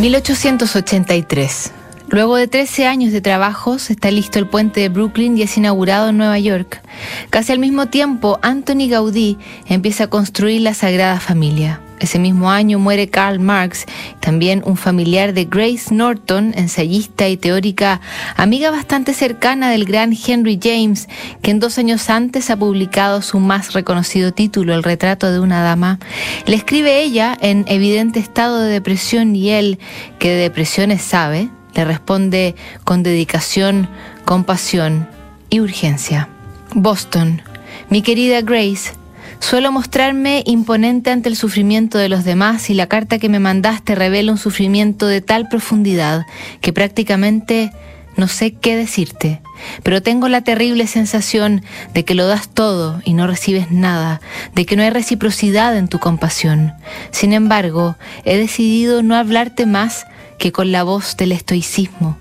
1883. Luego de 13 años de trabajos, está listo el puente de Brooklyn y es inaugurado en Nueva York. Casi al mismo tiempo, Anthony Gaudí empieza a construir la Sagrada Familia. Ese mismo año muere Karl Marx, también un familiar de Grace Norton, ensayista y teórica, amiga bastante cercana del gran Henry James, que en dos años antes ha publicado su más reconocido título, El retrato de una dama. Le escribe ella en evidente estado de depresión y él, que de depresiones sabe, le responde con dedicación, compasión y urgencia. Boston. Mi querida Grace, Suelo mostrarme imponente ante el sufrimiento de los demás y la carta que me mandaste revela un sufrimiento de tal profundidad que prácticamente no sé qué decirte, pero tengo la terrible sensación de que lo das todo y no recibes nada, de que no hay reciprocidad en tu compasión. Sin embargo, he decidido no hablarte más que con la voz del estoicismo.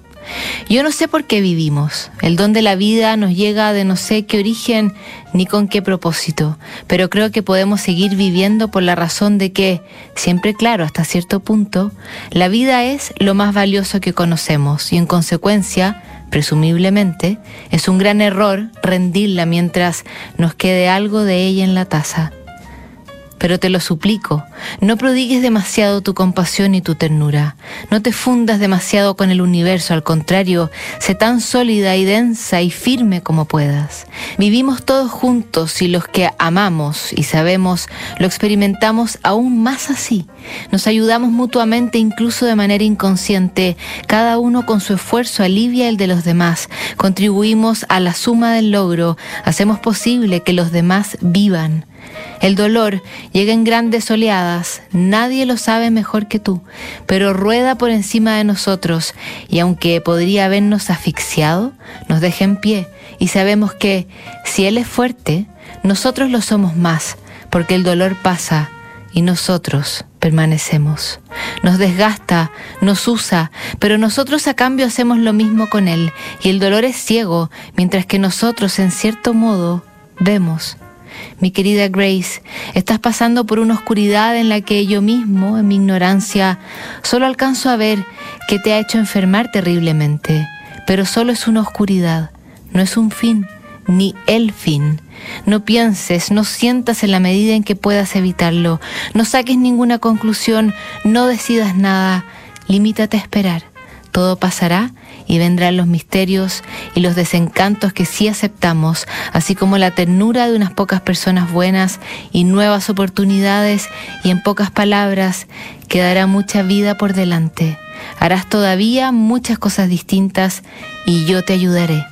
Yo no sé por qué vivimos. El don de la vida nos llega de no sé qué origen ni con qué propósito, pero creo que podemos seguir viviendo por la razón de que, siempre claro hasta cierto punto, la vida es lo más valioso que conocemos y en consecuencia, presumiblemente, es un gran error rendirla mientras nos quede algo de ella en la taza pero te lo suplico, no prodigues demasiado tu compasión y tu ternura, no te fundas demasiado con el universo, al contrario, sé tan sólida y densa y firme como puedas. Vivimos todos juntos y los que amamos y sabemos lo experimentamos aún más así. Nos ayudamos mutuamente incluso de manera inconsciente, cada uno con su esfuerzo alivia el de los demás, contribuimos a la suma del logro, hacemos posible que los demás vivan. El dolor llega en grandes oleadas, nadie lo sabe mejor que tú, pero rueda por encima de nosotros y aunque podría habernos asfixiado, nos deja en pie y sabemos que si Él es fuerte, nosotros lo somos más, porque el dolor pasa y nosotros permanecemos. Nos desgasta, nos usa, pero nosotros a cambio hacemos lo mismo con Él y el dolor es ciego, mientras que nosotros en cierto modo vemos. Mi querida Grace, estás pasando por una oscuridad en la que yo mismo, en mi ignorancia, solo alcanzo a ver que te ha hecho enfermar terriblemente, pero solo es una oscuridad, no es un fin, ni el fin. No pienses, no sientas en la medida en que puedas evitarlo, no saques ninguna conclusión, no decidas nada, limítate a esperar. Todo pasará y vendrán los misterios y los desencantos que sí aceptamos, así como la ternura de unas pocas personas buenas y nuevas oportunidades y en pocas palabras quedará mucha vida por delante. Harás todavía muchas cosas distintas y yo te ayudaré.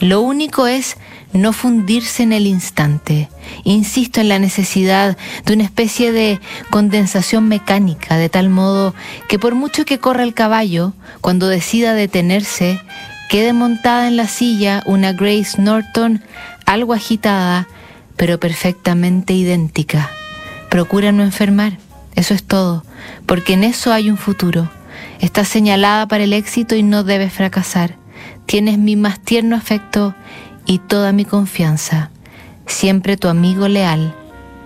Lo único es no fundirse en el instante. Insisto en la necesidad de una especie de condensación mecánica, de tal modo que por mucho que corra el caballo, cuando decida detenerse, quede montada en la silla una Grace Norton algo agitada, pero perfectamente idéntica. Procura no enfermar, eso es todo, porque en eso hay un futuro. Estás señalada para el éxito y no debes fracasar. Tienes mi más tierno afecto y toda mi confianza. Siempre tu amigo leal,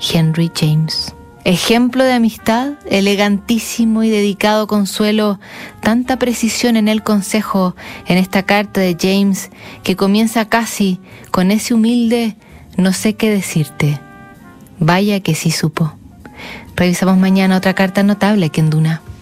Henry James. Ejemplo de amistad, elegantísimo y dedicado consuelo, tanta precisión en el consejo en esta carta de James que comienza casi con ese humilde no sé qué decirte. Vaya que sí supo. Revisamos mañana otra carta notable que en Duna.